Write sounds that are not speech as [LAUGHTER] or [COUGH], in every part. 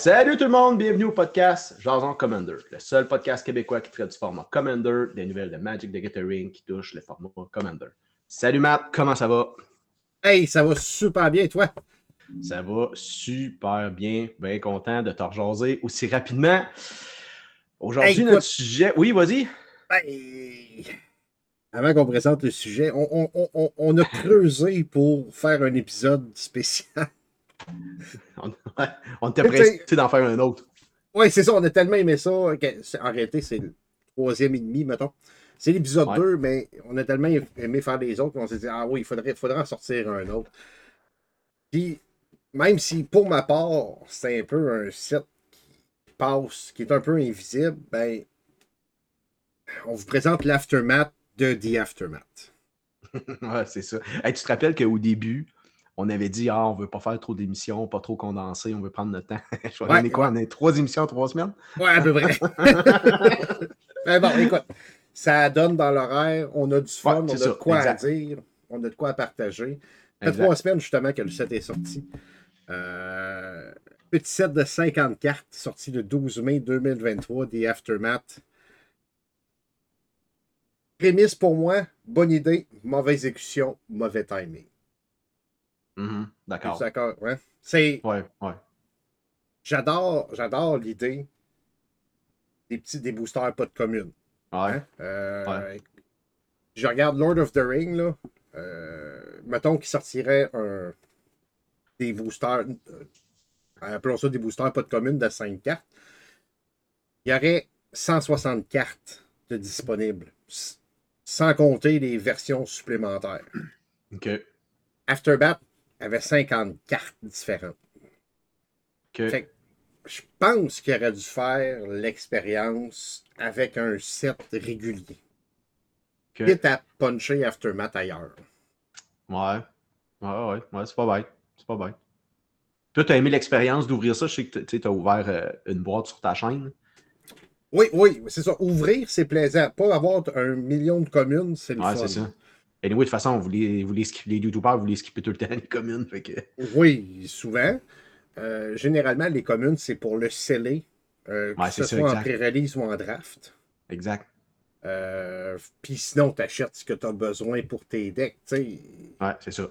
Salut tout le monde, bienvenue au podcast Jason Commander, le seul podcast québécois qui traite du format Commander, des nouvelles de Magic the Gathering qui touchent le format Commander. Salut Matt, comment ça va? Hey, ça va super bien, toi? Ça va super bien, bien content de te rejaser aussi rapidement. Aujourd'hui, Hey, notre sujet. Oui, vas-y. Avant qu'on présente le sujet, on, on- on- on- on a creusé pour faire un épisode spécial. [LAUGHS] On, était pressé d'en faire un autre. Oui, c'est ça, on a tellement aimé ça. que en réalité, c'est le troisième et demi, mettons. C'est l'épisode Ouais. 2, mais on a tellement aimé faire les autres qu'on s'est dit, ah oui, il faudrait, faudrait en sortir un autre. Puis, même si pour ma part, c'est un peu un set qui passe, qui est un peu invisible, ben, on vous présente l'aftermath de The Aftermath. [LAUGHS] ouais, c'est ça. Hey, tu te rappelles qu'au début, on avait dit Ah, on veut pas faire trop d'émissions, pas trop condenser, on veut prendre notre temps. [LAUGHS] Je Ouais. donner quoi? On a trois émissions en trois semaines? Ouais, à peu près. [LAUGHS] ben bon, écoute, ça donne dans l'horaire, on a du fun, Ouais, on a de quoi exact. à dire, on a de quoi à partager. Ça fait trois semaines justement que le set est sorti. Euh, petit set de 50 cartes, sorti le 12 mai 2023, The Aftermath. Prémisse pour moi, bonne idée, mauvaise exécution, mauvais timing. Mhm, es D'accord. D'accord, ouais. C'est, Ouais, ouais. j'adore, j'adore l'idée des petits des boosters pas de commune. Ouais. Hein? Euh, Ouais. Je regarde Lord of the Ring, là. euh, mettons qu'il sortirait un, des boosters, euh, appelons ça des boosters pas de commune de 5 cartes. Il y aurait 160 cartes de disponibles, sans compter les versions supplémentaires. OK. Afterbat avait 50 cartes différentes. Fait que je pense qu'il aurait dû faire l'expérience avec un set régulier. OK. quitte à puncher Aftermath ailleurs. Ouais. Ouais, ouais, ouais, c'est pas bête. C'est pas bête. Toi, tu as aimé l'expérience d'ouvrir ça? Je sais que tu as ouvert euh, une boîte sur ta chaîne. Oui, oui, c'est ça. Ouvrir, c'est plaisant. Pas avoir un million de communes, c'est le Ouais, fun. c'est ça. Et anyway, de toute façon, vous les, vous les, les YouTubers, vous les skippez tout le temps, [LAUGHS] les communes. Fait que... Oui, souvent. Euh, généralement, les communes, c'est pour le sceller, euh, Ouais, que ce ça, soit en pré-release ou en draft. Exact. Euh, Puis sinon, tu achètes ce que tu as besoin pour tes decks. Tu sais, Ouais, c'est ça.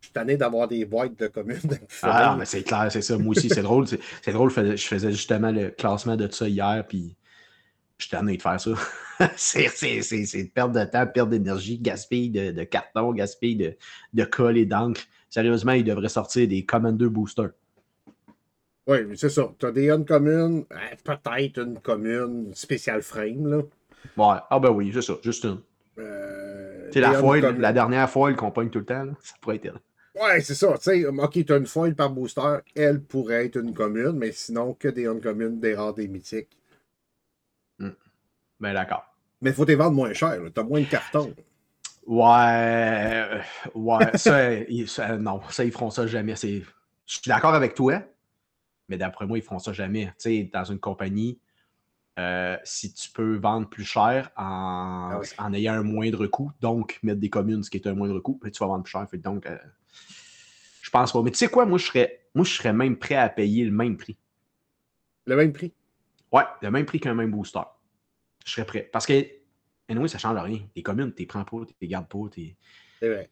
je suis tanné d'avoir des boîtes de communes. Ah, non, mais c'est clair, c'est ça. Moi aussi, c'est drôle. C'est drôle, je faisais- je faisais justement le classement de ça hier, puis je suis tanné de faire ça. [LAUGHS] c'est c'est- c'est- c'est perte de temps, perte d'énergie, gaspille de, de carton, gaspille de, de colle et d'encre. Sérieusement, il devrait sortir des Commander Booster. Oui, c'est ça. Tu as des uncommunes, euh, peut-être une commune spécial frame. Là. Ouais, ah ben oui, c'est ça, juste une. Euh, sais, la foil, la dernière foil qu'on pogne tout le temps, là, ça pourrait être elle. Ouais, c'est ça. Tu sais, ok, tu as une foil par booster, elle pourrait être une commune, mais sinon, que des uncommunes, des rares, des mythiques. Ben d'accord. Mais il faut les vendre moins cher. Tu as moins de cartons. Ouais, euh, ouais, ça, [LAUGHS] ils- ça, non, ça, ils feront ça jamais. Je suis d'accord avec toi, mais d'après moi, ils feront ça jamais. Tu sais, dans une compagnie, euh, si tu peux vendre plus cher en, Ah oui. en ayant un moindre coût, donc mettre des communes, ce qui est un moindre coût, ben, tu vas vendre plus cher. Fait donc, euh, je pense pas. Mais tu sais quoi, moi, je serais, moi, je serais même prêt à payer le même prix. Le même prix? Ouais, le même prix qu'un même booster. Je serais prêt. Parce que, anyway, ça change rien. Les communes, tu les prends pas, tu les gardes pas, t'es- C'est vrai.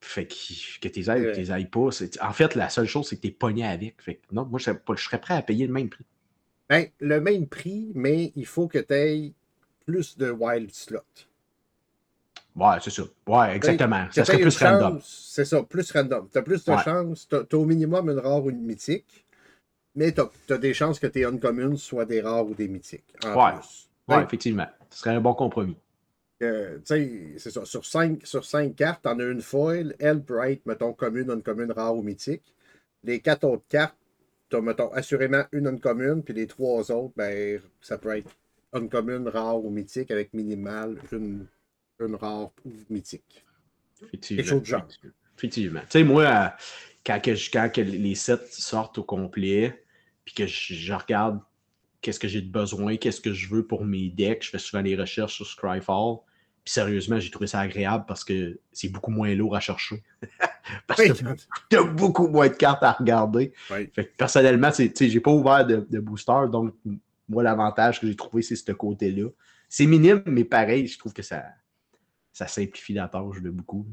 Fait que, que tes aides ou tes ailles pas. En fait, la seule chose, c'est que t'es pogné avec. Fait que non, moi, je serais, pas- je serais prêt à payer le même prix. Ben, le même prix, mais il faut que tu aies plus de wild slots. Ouais, c'est ça. Ouais, exactement. Ça serait plus random. chance- C'est ça, plus random. Tu as plus de Ouais. chances. Tu as, au minimum une rare ou une mythique, mais tu as, des chances que tes uncommunes soient des rares ou des mythiques. En Ouais. plus. Ouais, effectivement. Ce serait un bon compromis. Euh, tu sais, c'est ça. Sur 5 sur cinq cartes, t'en as une foil. Elle peut être, mettons, commune, une commune rare ou mythique. Les quatre autres cartes, t'as, mettons, assurément une uncommune, puis les trois autres, ben, ça peut être uncommune, rare ou mythique, avec minimal une, une rare ou mythique. Effectivement. Quelque chose de genre. Effectivement. Tu sais, moi, euh, quand, que quand que les sets sortent au complet, puis que je, je regarde qu'est-ce que j'ai de besoin, qu'est-ce que je veux pour mes decks, je fais souvent des recherches sur Scryfall. Puis sérieusement, j'ai trouvé ça agréable parce que c'est beaucoup moins lourd à chercher. [LAUGHS] Parce que t'as beaucoup moins de cartes à regarder. Oui. Fait que personnellement, c'est- tu sais, j'ai pas ouvert de, de booster, donc moi, l'avantage que j'ai trouvé, c'est ce côté-là. C'est minime, mais pareil, je trouve que ça, ça simplifie la tâche de beaucoup.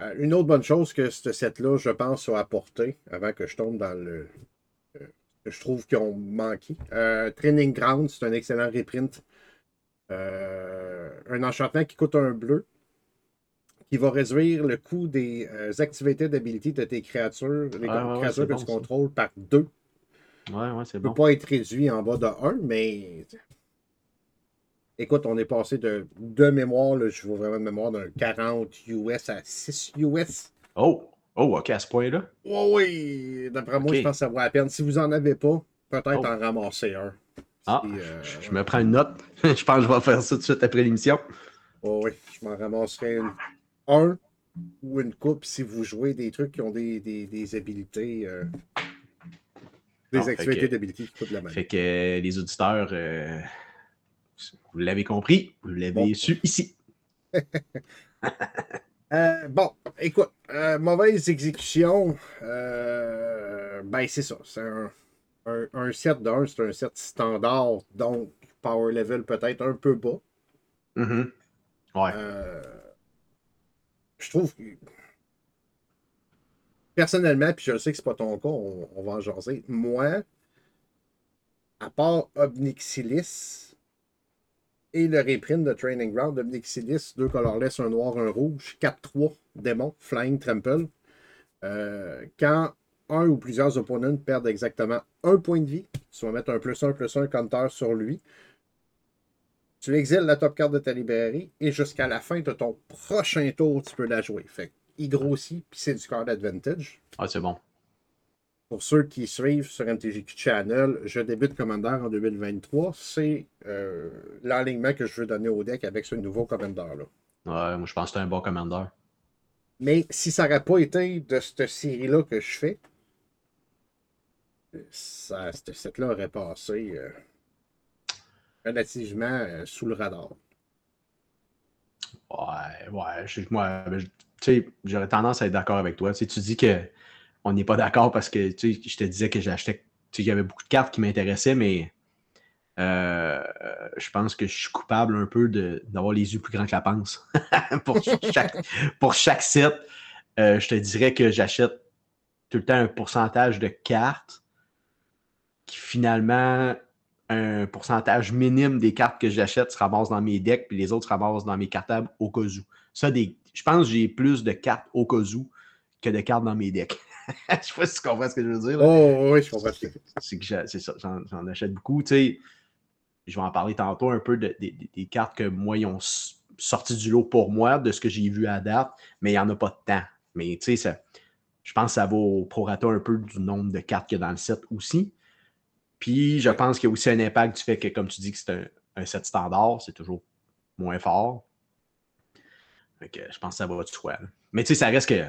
Euh, une autre bonne chose que ce set-là, je pense, a apporté, avant que je tombe dans le. Je trouve qu'ils ont manqué. Euh, Training Ground, c'est un excellent reprint. Euh, un enchantement qui coûte un bleu, qui va réduire le coût des euh, activités d'habilité de tes créatures, les Ah, ouais, créatures que bon, tu ça. contrôles par deux. Ouais, ouais, c'est ne peut bon. pas être réduit en bas de 1, mais. Écoute, on est passé de, de mémoire, là, je vois vraiment de mémoire, d'un 40 US à 6 US. Oh! Oh, ok, à ce point-là? Oui, oui, d'après moi, je pense que ça vaut la peine. Si vous n'en avez pas, peut-être Oh. en ramasser un. Ah, euh, je, me prends une note. [LAUGHS] je pense que je vais faire ça tout de suite après l'émission. ouais, ouais, je m'en ramasserai une- un ou une coupe si vous jouez des trucs qui ont des, des, des habilités. euh, des Ah, activités d'habilité qui coûtent de la main. Fait que euh, les auditeurs, euh, vous l'avez compris, vous l'avez Bon. su ici. [LAUGHS] Euh, bon, écoute, euh, mauvaise exécution, euh, ben c'est ça. C'est un, un, un set d'un, c'est un set standard, donc power level peut-être un peu bas. Mhm. Ouais. Je trouve que. Personnellement, puis je sais que c'est pas ton cas, on, on va en jaser. Moi, à part Obnixilis et le reprint de Training Ground, Obnixilis, deux colorless, un noir, un rouge, 4-3, démon, Flying Trample. Euh, quand un ou plusieurs opponents perdent exactement un point de vie, tu vas mettre un plus un plus un counter sur lui. Tu exiles la top carte de ta librairie et jusqu'à la fin de ton prochain tour, tu peux la jouer. Fait il grossit, puis c'est du card advantage. Ah, c'est bon. Pour ceux qui suivent sur MTGQ Channel, je débute Commander en 2023. C'est euh, l'alignement que je veux donner au deck avec ce nouveau Commander-là. Ouais, moi, je pense que c'est un bon commandeur. Mais si ça n'aurait pas été de cette série-là que je fais, ça, ce set-là aurait passé euh, relativement euh, sous le radar. Ouais, ouais. je- moi, je- tu sais, j'aurais tendance à être d'accord avec toi. Tu sais, tu dis que on n'est pas d'accord parce que tu je te disais que j'achetais. Tu il y avait beaucoup de cartes qui m'intéressaient, mais euh, je pense que je suis coupable un peu d'avoir les yeux plus grands que la panse. [LAUGHS] pour, chaque, pour chaque euh, je te dirais que j'achète tout le temps un pourcentage de cartes qui finalement un pourcentage minime des cartes que j'achète se ramassent dans mes decks, puis les autres se ramassent dans mes cartables au cas où. Ça, des, je pense que j'ai plus de cartes au cas où que de cartes dans mes decks. [LAUGHS] je sais pas si tu comprends ce que je veux dire. là. Oh, oui, je comprends. C'est que j'en, achète beaucoup. Tu sais, je vais en parler tantôt un peu de- de- de- des cartes que moi, ils ont sorti du lot pour moi, de ce que j'ai vu à date, mais il n'y en a pas de temps. Mais tu sais, je pense que ça va au prorata un peu du nombre de cartes qu'il y a dans le set aussi. Puis je pense qu'il y a aussi un impact du fait que, comme tu dis, que c'est un, un set standard, c'est toujours moins fort. Je pense que ça va de soi. là. Mais tu sais, ça reste que.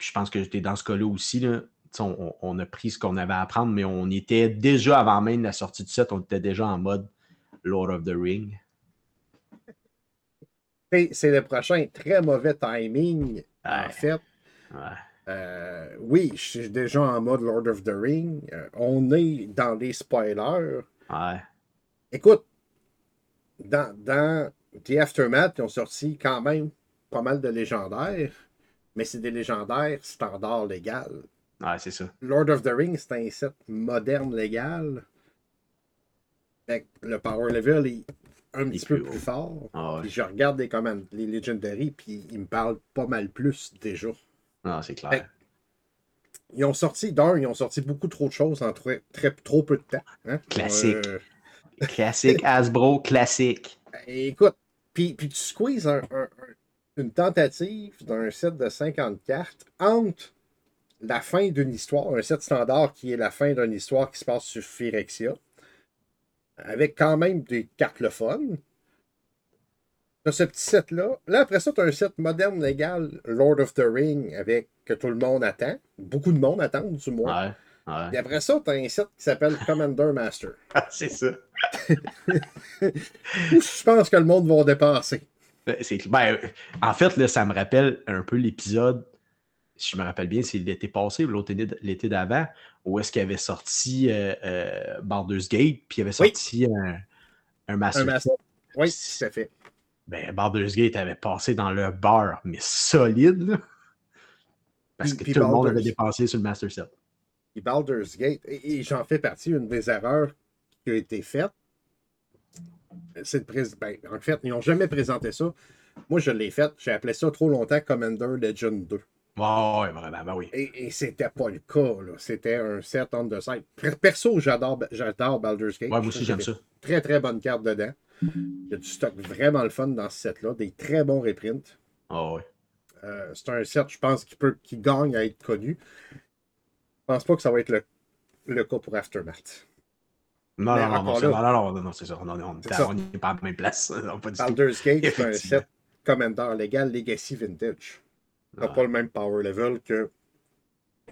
Puis je pense que j'étais dans ce cas-là aussi. Là, on, on a pris ce qu'on avait à apprendre, mais on était déjà, avant même la sortie du set, on était déjà en mode Lord of the Ring. C'est le prochain très mauvais timing, en fait. Ouais. Euh, oui, je suis déjà en mode Lord of the Ring. Euh, on est dans les spoilers. Ouais. Écoute, dans, dans The Aftermath, ils ont sorti quand même pas mal de légendaires, mais c'est des légendaires standard légal. Ouais, c'est ça. Lord of the Rings, c'est un set moderne légal. Fait que le power level est un petit peu plus haut. fort. Ah ouais. Puis je regarde les commandes, les Legendary, puis ils me parlent pas mal plus déjà. Non, c'est clair. Ils ont sorti, d'un, ils ont sorti beaucoup trop de choses en très, très- trop peu de temps. hein. Classique. Euh, Classique Hasbro, classique. écoute, puis, puis tu squeezes un- un- un- une tentative d'un set de 50 cartes entre la fin d'une histoire, un set standard qui est la fin d'une histoire qui se passe sur Phyrexia, avec quand même des cartes le fun. T'as ce petit set-là. Là, après ça, tu as un set moderne légal, Lord of the Ring, avec que tout le monde attend. Beaucoup de monde attend, du moins. Ouais. Ouais. Et après ça, tu as un set qui s'appelle Commander Master. [LAUGHS] c'est ça. [LAUGHS] Je pense que le monde va dépasser. Ben, c'est- ben, en fait, là, ça me rappelle un peu l'épisode si je me rappelle bien, c'est l'été passé ou l'été d'avant, où est-ce qu'il avait sorti euh, euh, Baldur's Gate, puis il avait sorti un, un Master, Oui, tout à fait. Ben, Baldur's Gate avait passé dans le beurre, mais solide, Parce que tout le monde avait dépensé sur le Master Set. Et Baldur's Gate, et, j'en fais partie, une des erreurs qui a été faite, c'est de ben, en fait, ils n'ont jamais présenté ça. Moi, je l'ai fait. J'ai appelé ça trop longtemps Commander Legend 2. Oh, vraiment, ben oui. Et, et c'était pas le cas. C'était un set on the side. Perso, j'adore Baldur's Gate. Ouais, moi aussi, j'aime ça. Très, très bonne carte dedans. Il y a du stock vraiment le fun dans ce set-là. Des très bons reprints. Oh, ouais. Euh, c'est un set, je pense, qui, peut, qui gagne à être connu. Je pense pas que ça va être le, le cas pour Aftermath. Non, non, non, non, non, non, non, c'est ça. On n'est pas à la même place. [LAUGHS] Baldur's Gate, c'est un set Commander légal Legacy Vintage. Ça n'a pas le même power level que,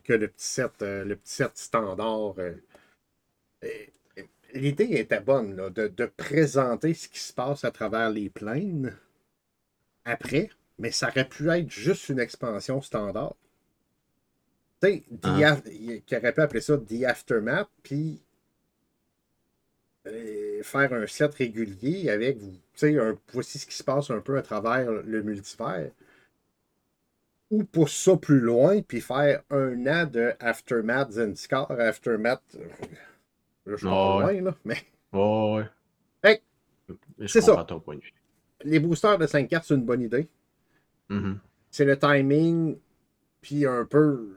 que le, petit set, euh, le petit set standard. Euh, l'idée était bonne, là, de, de, présenter ce qui se passe à travers les plaines après, mais ça aurait pu être juste une expansion standard. Tu sais, ah. qui aurait pu appeler ça The Aftermath, puis euh, faire un set régulier avec, tu sais, voici ce qui se passe un peu à travers le multivers. Ou pousser ça plus loin, puis faire un an de Aftermath Zenscar, Aftermath. Euh, je suis pas loin, là, mais. Oh, ouais. c'est ça. Les boosters de 5 cartes, c'est une bonne idée. Mm-hmm. C'est le timing, puis un peu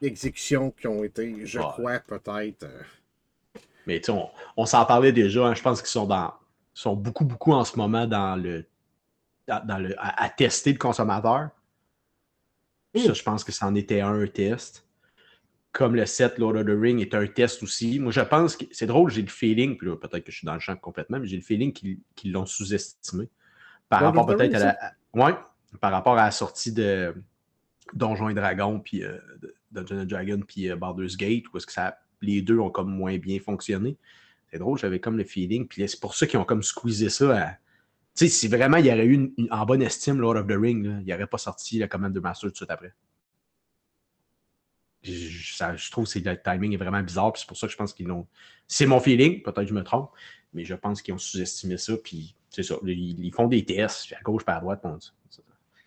l'exécution qui ont été, je crois, peut-être. Euh, mais on, on s'en parlait déjà. Hein, je pense qu'ils sont dans sont beaucoup, beaucoup en ce moment dans le. Dans, le à, tester le consommateur. Ça, je pense que c'en était un, test. Comme le set Lord of the Ring est un test aussi. Moi, je pense que c'est drôle, j'ai le feeling, puis peut-être que je suis dans le champ complètement, mais j'ai le feeling qu'ils l'ont sous-estimé. Par rapport peut-être à la. ouais, par rapport à la sortie de Donjons et Dragons, puis euh, Dungeons Dragon, puis euh, Baldur's Gate, où est-ce que ça les deux ont comme moins bien fonctionné. C'est drôle, j'avais comme le feeling. Puis c'est pour ça qu'ils ont comme squeezé ça Tu sais, si vraiment il y aurait eu en bonne estime Lord of the Ring, il n'y aurait pas sorti la commande de Master tout de suite après. Je, trouve que le timing est vraiment bizarre. Puis c'est pour ça que je pense qu'ils l'ont. C'est mon feeling, peut-être que je me trompe, mais je pense qu'ils ont sous-estimé ça. Puis c'est ça. Ils, font des tests, à gauche, à droite.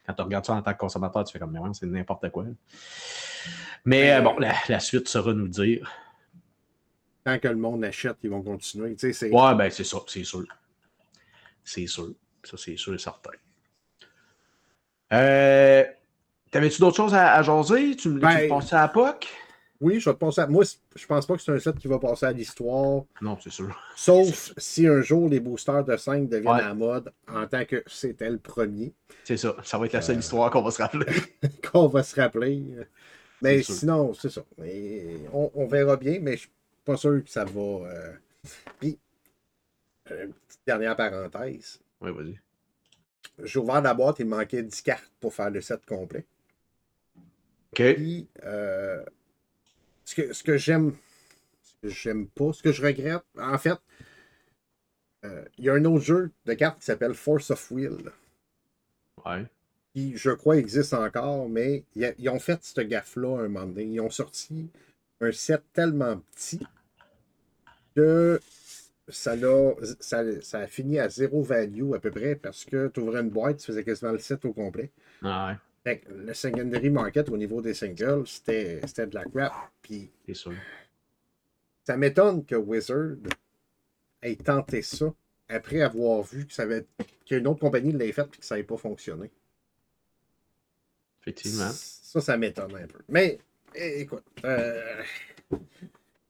Quand tu regardes ça en tant que consommateur, tu fais comme, mais c'est n'importe quoi. Mais bon, la, la, suite sera nous dire tant que le monde achète, ils vont continuer. Tu sais, ouais, ben c'est ça, c'est sûr. C'est sûr. Ça, c'est sûr et certain. Euh, T'avais-tu d'autres choses à, jaser? Tu me ben, passer à POC? Oui, je vais te passer à. Moi, je pense pas que c'est un set qui va passer à l'histoire. Non, c'est sûr. Sauf si un jour les boosters de 5 deviennent à la mode en tant que c'était le premier. C'est ça. Ça va être la seule euh, histoire qu'on va se rappeler. [LAUGHS] qu'on va se rappeler. Mais sinon, c'est ça. on, on, verra bien, mais je pas sûr que ça va. Euh... Puis, euh, une petite dernière parenthèse. Oui, vas-y. J'ai ouvert la boîte, il me manquait 10 cartes pour faire le set complet. OK. Puis, euh, ce que, ce que j'aime, ce que j'aime pas, ce que je regrette, en fait, euh, il y a un autre jeu de cartes qui s'appelle Force of Will. Ouais. Qui, je crois, existe encore, mais ils ont fait ce gaffe-là un moment donné. Ils ont sorti un set tellement petit que ça a, ça, a fini à zéro value à peu près parce que tu ouvrais une boîte, tu faisais quasiment le set au complet. Ah le secondary market au niveau des singles, c'était de la crap. Puis, Ça m'étonne que Wizard ait tenté ça après avoir vu que ça avait qu'une autre compagnie l'ait fait et que ça n'avait pas fonctionné. Effectivement. Ça, ça m'étonne un peu. Mais eh, écoute, euh,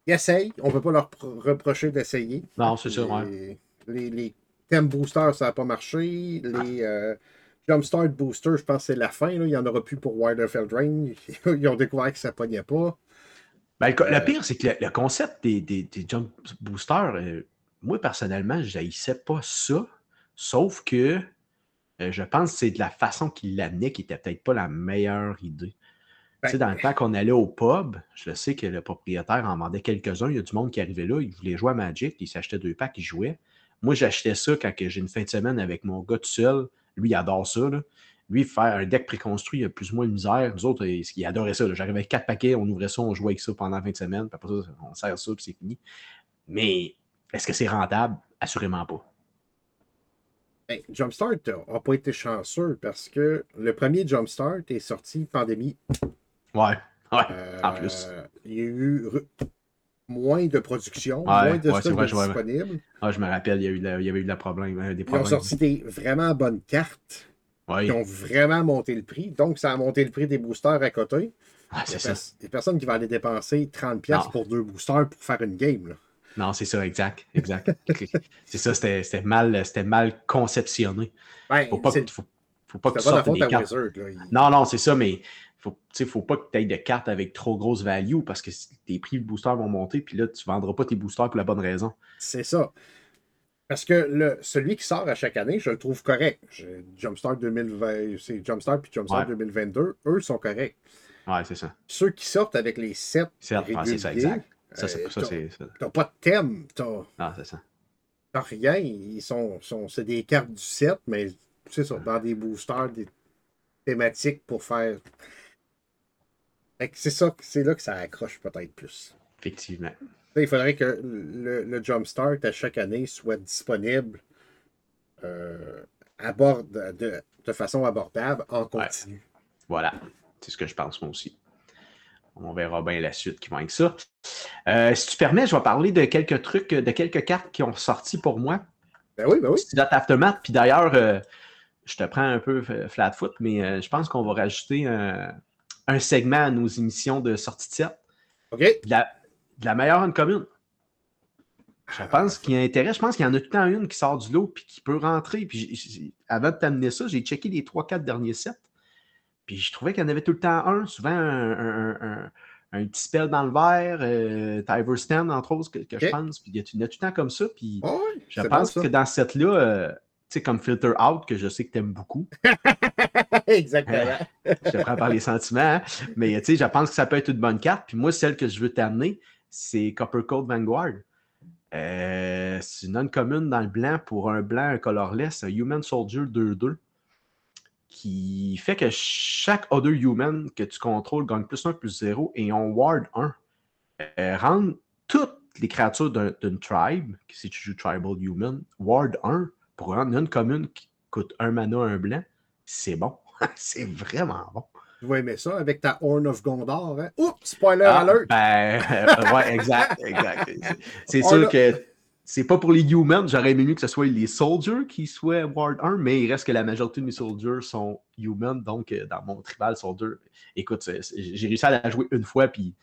ils essayent. On ne peut pas leur reprocher d'essayer. Non, c'est sûr, ouais. Les, les thème boosters, ça n'a pas marché. Les euh, Jumpstart boosters, je pense que c'est la fin. Il n'y en aura plus pour Widerfeld Drain. [LAUGHS] Ils ont découvert que ça ne pognait pas. Ben, le, euh, pire, c'est que le, concept des, des, Jump Boosters, euh, moi, personnellement, je n'haïssais pas ça. Sauf que je pense que c'est de la façon qu'il l'amenait qui n'était peut-être pas la meilleure idée. Tu sais, dans le temps qu'on allait au pub, je sais que le propriétaire en vendait quelques-uns. Il y a du monde qui arrivait là, il voulait jouer à Magic, il s'achetait deux packs, il jouait. Moi, j'achetais ça quand j'ai une fin de semaine avec mon gars tout seul. Lui, il adore ça. lui, faire un deck préconstruit, il a plus ou moins de misère. Nous autres, il adorait ça. J'arrivais avec quatre paquets, on ouvrait ça, on jouait avec ça pendant 20 semaines, puis après ça, on sert ça, puis c'est fini. Mais est-ce que c'est rentable? Assurément pas. Jumpstart n'a pas été chanceux parce que le premier Jumpstart est sorti pandémie. Ouais, ouais, en plus. Euh, il y a eu moins de production, moins de stock disponible. Ah, je me rappelle, il y, a eu il y avait eu de problème, euh, des problèmes. Ils ont sorti des vraiment bonnes cartes qui ont vraiment monté le prix. Donc, ça a monté le prix des boosters à côté. Ah, c'est ça. Il n'y a personne qui va aller dépenser 30$ pour deux boosters pour faire une game. Là. Non, c'est ça, exact. exact. [LAUGHS] c'est ça, c'était mal, mal conceptionné. Ben, faut pas, faut, faut pas que tu sortes des cartes. Wizard, Non, non, c'est ça, mais faut, faut pas que tu aies de cartes avec trop grosse value parce que tes prix de boosters vont monter, puis là, tu ne vendras pas tes boosters pour la bonne raison. C'est ça. Parce que le, celui qui sort à chaque année, je le trouve correct. Jumpstart 2020, c'est Jumpstart puis Jumpstart 2022, eux sont corrects. Ouais, c'est ça. Ceux qui sortent avec les 7 réguliers, ça, exact. Ça, c'est ça, c'est T'as pas de thème. T'as, ah, c'est ça. T'as rien. Ils sont, sont c'est des cartes du set, mais c'est ça, dans des boosters, des thématiques pour faire. C'est ça, c'est là que ça accroche peut-être plus. Effectivement. Il faudrait que le, le Jumpstart à chaque année soit disponible euh, de, de, façon abordable en continu. Voilà. C'est ce que je pense moi aussi. On verra bien la suite qui va avec ça. Euh, si tu permets, je vais parler de quelques trucs, de quelques cartes qui ont sorti pour moi. Ben oui, ben oui. C'est Aftermath. Puis d'ailleurs, euh, je te prends un peu flat foot, mais je pense qu'on va rajouter un, segment à nos émissions de sortie de set. OK. De la, meilleure en commune. Je pense qu'il y a intérêt. Je pense qu'il y en a tout le temps une qui sort du lot puis qui peut rentrer. Puis avant de t'amener ça, j'ai checké les 3-4 derniers sets. Puis je trouvais qu'il y en avait tout le temps un, souvent un, petit spell dans le verre, euh, Tiver Stand, entre autres, que, je pense. Puis il y, a, tout le temps comme ça. Puis je pense que dans cette là euh, tu sais, comme Filter Out, que je sais que tu aimes beaucoup. [LAUGHS] [LAUGHS] Exactement. je te prends par les sentiments. Hein. Mais tu sais, je pense que ça peut être une bonne carte. Puis moi, celle que je veux t'amener, c'est Copper Code Vanguard. Euh, c'est une non-commune dans le blanc pour un blanc, un colorless, un Human Soldier 2-2 qui fait que chaque Other Human que tu contrôles gagne plus 1 plus 0 et on Ward 1. Euh, rendre toutes les créatures d'une tribe, si tu joues Tribal Human, Ward 1 pour rendre une commune qui coûte un mana, un blanc, c'est bon. [LAUGHS] c'est vraiment bon. Tu vas aimer ça avec ta Horn of Gondor. Hein? Oups, spoiler ah, alert! Ben, euh, [LAUGHS] ouais, exact, [LAUGHS] exact. C'est sûr que c'est pas pour les humans. J'aurais aimé mieux que ce soit les soldiers qui soient Ward 1, mais il reste que la majorité de mes soldiers sont human. Donc, euh, dans mon tribal soldier, écoute, j'ai réussi à la jouer une fois, puis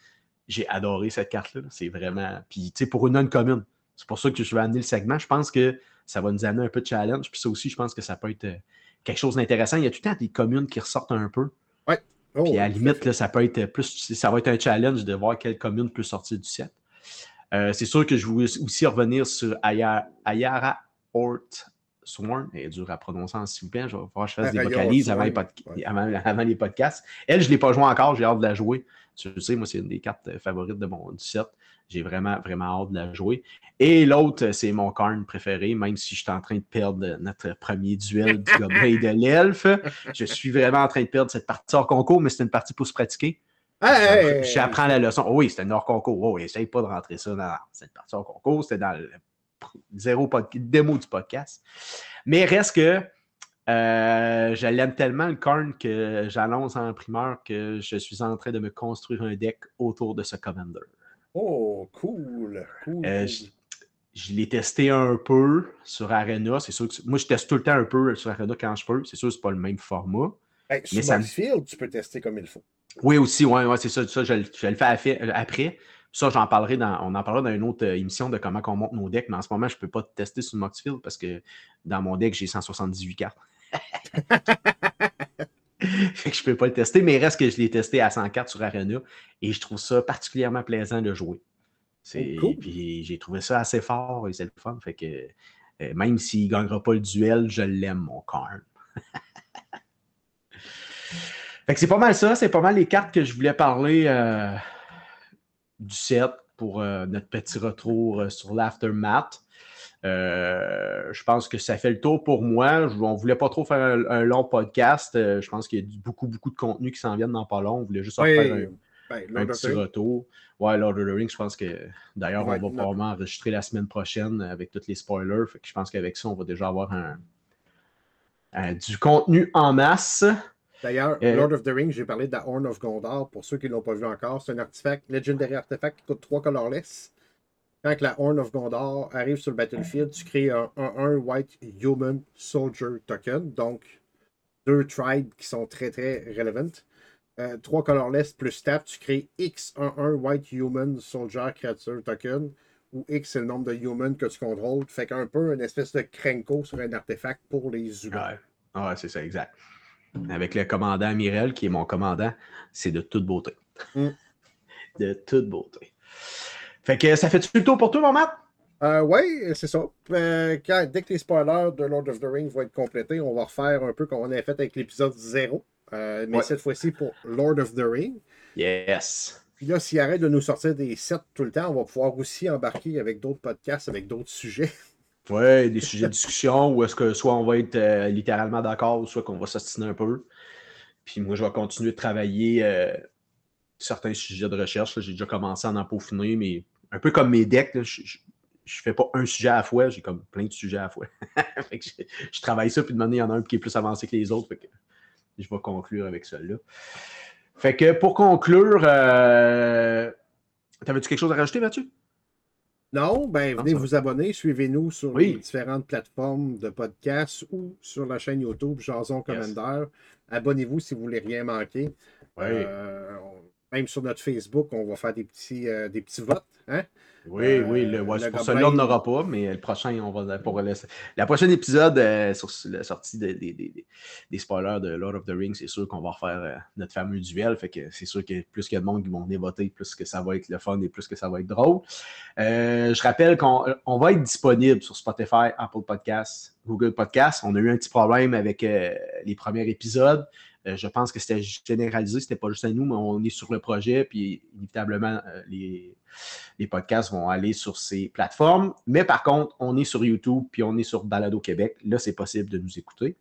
j'ai adoré cette carte-là. C'est vraiment. Puis, tu sais, pour une non-commune. C'est pour ça que je vais amener le segment. Je pense que ça va nous amener un peu de challenge. Puis ça aussi, je pense que ça peut être euh, quelque chose d'intéressant. Il y a tout le temps des communes qui ressortent un peu. Ouais. Oh, puis à la limite, là, ça peut être plus. Ça va être un challenge de voir quelle commune peut sortir du set. Euh, c'est sûr que je voulais aussi revenir sur Ayara, Ort Sworn. Elle est dure à prononcer, s'il vous plaît. Je vais voir que je fasse des vocalises avant les, podcasts. Elle, je ne l'ai pas joué encore. J'ai hâte de la jouer. Tu sais, moi, c'est une des cartes favorites de mon set. J'ai vraiment, vraiment hâte de la jouer. Et l'autre, c'est mon Karn préféré, même si je suis en train de perdre notre premier duel du gobelin et de [LAUGHS] l'elfe. Je suis vraiment en train de perdre cette partie hors concours, mais c'est une partie pour se pratiquer. J'apprends la leçon. Oh oui, c'était un hors concours. Oh, essaye pas de rentrer ça dans cette partie hors concours. C'était dans le zéro démo du podcast. Mais reste que euh, je l'aime tellement le Korn que j'annonce en primeur que je suis en train de me construire un deck autour de ce Commander. Oh, cool. Euh, je, l'ai testé un peu sur Arena. C'est sûr que moi, je teste tout le temps un peu sur Arena quand je peux. C'est sûr que ce n'est pas le même format. sur mais Field, tu peux tester comme il faut. Oui, aussi, ouais, ouais c'est ça, ça je, je, le fais euh, après. Ça, j'en parlerai dans, on en parlera dans une autre euh, émission de comment on monte nos decks, mais en ce moment, je ne peux pas tester sur Moxfield parce que dans mon deck, j'ai 178 cartes. [LAUGHS] fait que je ne peux pas le tester, mais il reste que je l'ai testé à 100 cartes sur Arena et je trouve ça particulièrement plaisant de jouer. C'est, oh, Puis j'ai trouvé ça assez fort et c'est le fun. Fait que euh, même s'il ne gagnera pas le duel, je l'aime, mon Karn. [LAUGHS] c'est pas mal ça, c'est pas mal les cartes que je voulais parler euh, du set pour euh, notre petit retour sur l'Aftermath. Euh, je pense que ça fait le tour pour moi. on ne voulait pas trop faire un, long podcast. Euh, je pense qu'il y a beaucoup, beaucoup de contenu qui s'en viennent dans pas long. On voulait juste en faire un, ben, petit retour. Ouais, Lord of the Rings, je pense que d'ailleurs, on va probablement enregistrer la semaine prochaine avec tous les spoilers. je pense qu'avec ça, on va déjà avoir un, du contenu en masse. D'ailleurs, euh, Lord of the Rings, j'ai parlé de la Horn of Gondor. Pour ceux qui ne l'ont pas vu encore, c'est un artefact, legendary artefact qui coûte 3 colorless. Quand la Horn of Gondor arrive sur le battlefield, tu crées un 1-1 White Human Soldier Token. Donc, deux tribes qui sont très très relevant. 3 euh, colorless plus tap, tu crées X11 White Human Soldier Creature Token. Où X c'est le nombre de humans que tu contrôles. Fait qu'un peu une espèce de cranko sur un artefact pour les humains. Ouais, ouais c'est ça, exact avec le commandant Mirel, qui est mon commandant, c'est de toute beauté. Mm. [LAUGHS] de toute beauté. Fait que ça fait-tu le tour pour toi, mon Matt? Euh, oui, c'est ça. Euh, dès que les spoilers de Lord of the Rings vont être complétés, on va refaire un peu comme on a fait avec l'épisode 0. Euh, mais cette fois-ci pour Lord of the Rings. Yes. Puis là, s'il arrête de nous sortir des sets tout le temps, on va pouvoir aussi embarquer avec d'autres podcasts, avec d'autres sujets. [LAUGHS] Oui, des sujets de discussion où est-ce que soit on va être littéralement d'accord, soit qu'on va s'ostiner un peu. Puis moi, je vais continuer de travailler certains sujets de recherche. J'ai déjà commencé à en peaufiner, mais un peu comme mes decks, je, ne fais pas un sujet à la fois, j'ai comme plein de sujets à la fois. [LAUGHS] je, travaille ça, puis de manière, il y en a un qui est plus avancé que les autres. je vais conclure avec celui-là. Fait que pour conclure, euh, t'avais-tu quelque chose à rajouter, Mathieu? Non, ben venez vous abonner, suivez-nous sur les différentes plateformes de podcast ou sur la chaîne YouTube Jason Commander. Abonnez-vous si vous voulez rien manquer. Euh, même sur notre Facebook, on va faire des petits, euh, des petits votes. Hein? Oui, oui, le, euh, pour celui-là, on n'aura pas, mais le prochain, on va pour le, la prochaine épisode euh, sur la sortie des spoilers de Lord of the Rings, c'est sûr qu'on va refaire euh, notre fameux duel. Fait que c'est sûr que plus qu'il y a de monde qui vont venir voter, plus que ça va être le fun et plus que ça va être drôle. je rappelle qu'on va être disponible sur Spotify, Apple Podcasts, Google Podcasts. On a eu un petit problème avec les premiers épisodes. Je pense que c'était généralisé, c'était pas juste à nous, mais on est sur le projet, puis inévitablement, les, les podcasts vont aller sur ces plateformes. Mais par contre, on est sur YouTube puis on est sur Balado Québec. Là, c'est possible de nous écouter.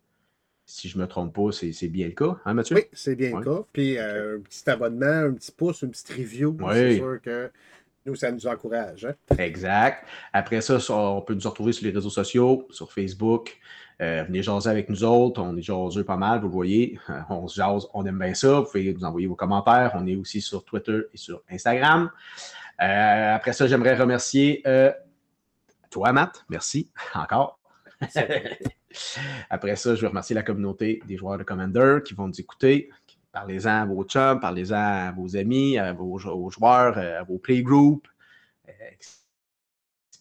Si je ne me trompe pas, c'est bien le cas, hein, Mathieu? Oui, c'est bien le cas. Puis euh, un petit abonnement, un petit pouce, une petite review, c'est sûr que nous, ça nous encourage. Hein. Exact. Après ça, on peut nous retrouver sur les réseaux sociaux, sur Facebook. Euh, venez jaser avec nous autres. On est jaseux pas mal, vous le voyez. On se jase, on aime bien ça. Vous pouvez nous envoyer vos commentaires. On est aussi sur Twitter et sur Instagram. Euh, après ça, j'aimerais remercier euh, toi, Matt. Merci [LAUGHS] encore. après ça, je vais remercier la communauté des joueurs de Commander qui vont nous écouter. Parlez-en à vos chums, parlez-en à vos amis, à vos, joueurs, euh, à vos playgroups.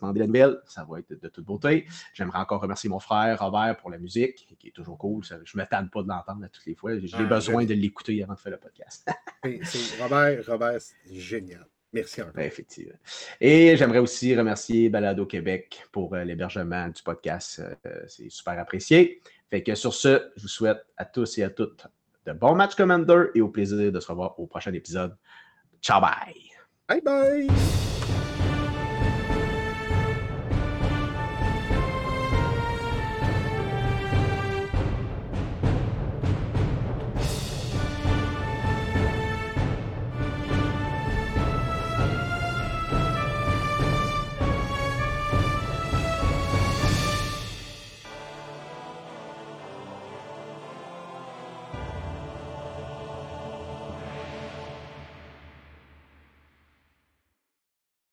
La nouvelle, ça va être de, toute beauté. J'aimerais encore remercier mon frère Robert pour la musique, qui est toujours cool. je ne m'attends pas de l'entendre toutes les fois. J'ai besoin de l'écouter avant de faire le podcast. [LAUGHS] Robert, Robert, c'est génial. Merci encore. Ben, effectivement. Et j'aimerais aussi remercier Balado Québec pour euh, l'hébergement du podcast. Euh, c'est super apprécié. Fait que sur ce, je vous souhaite à tous et à toutes de bons matchs Commander et au plaisir de se revoir au prochain épisode. Ciao, bye. Bye bye.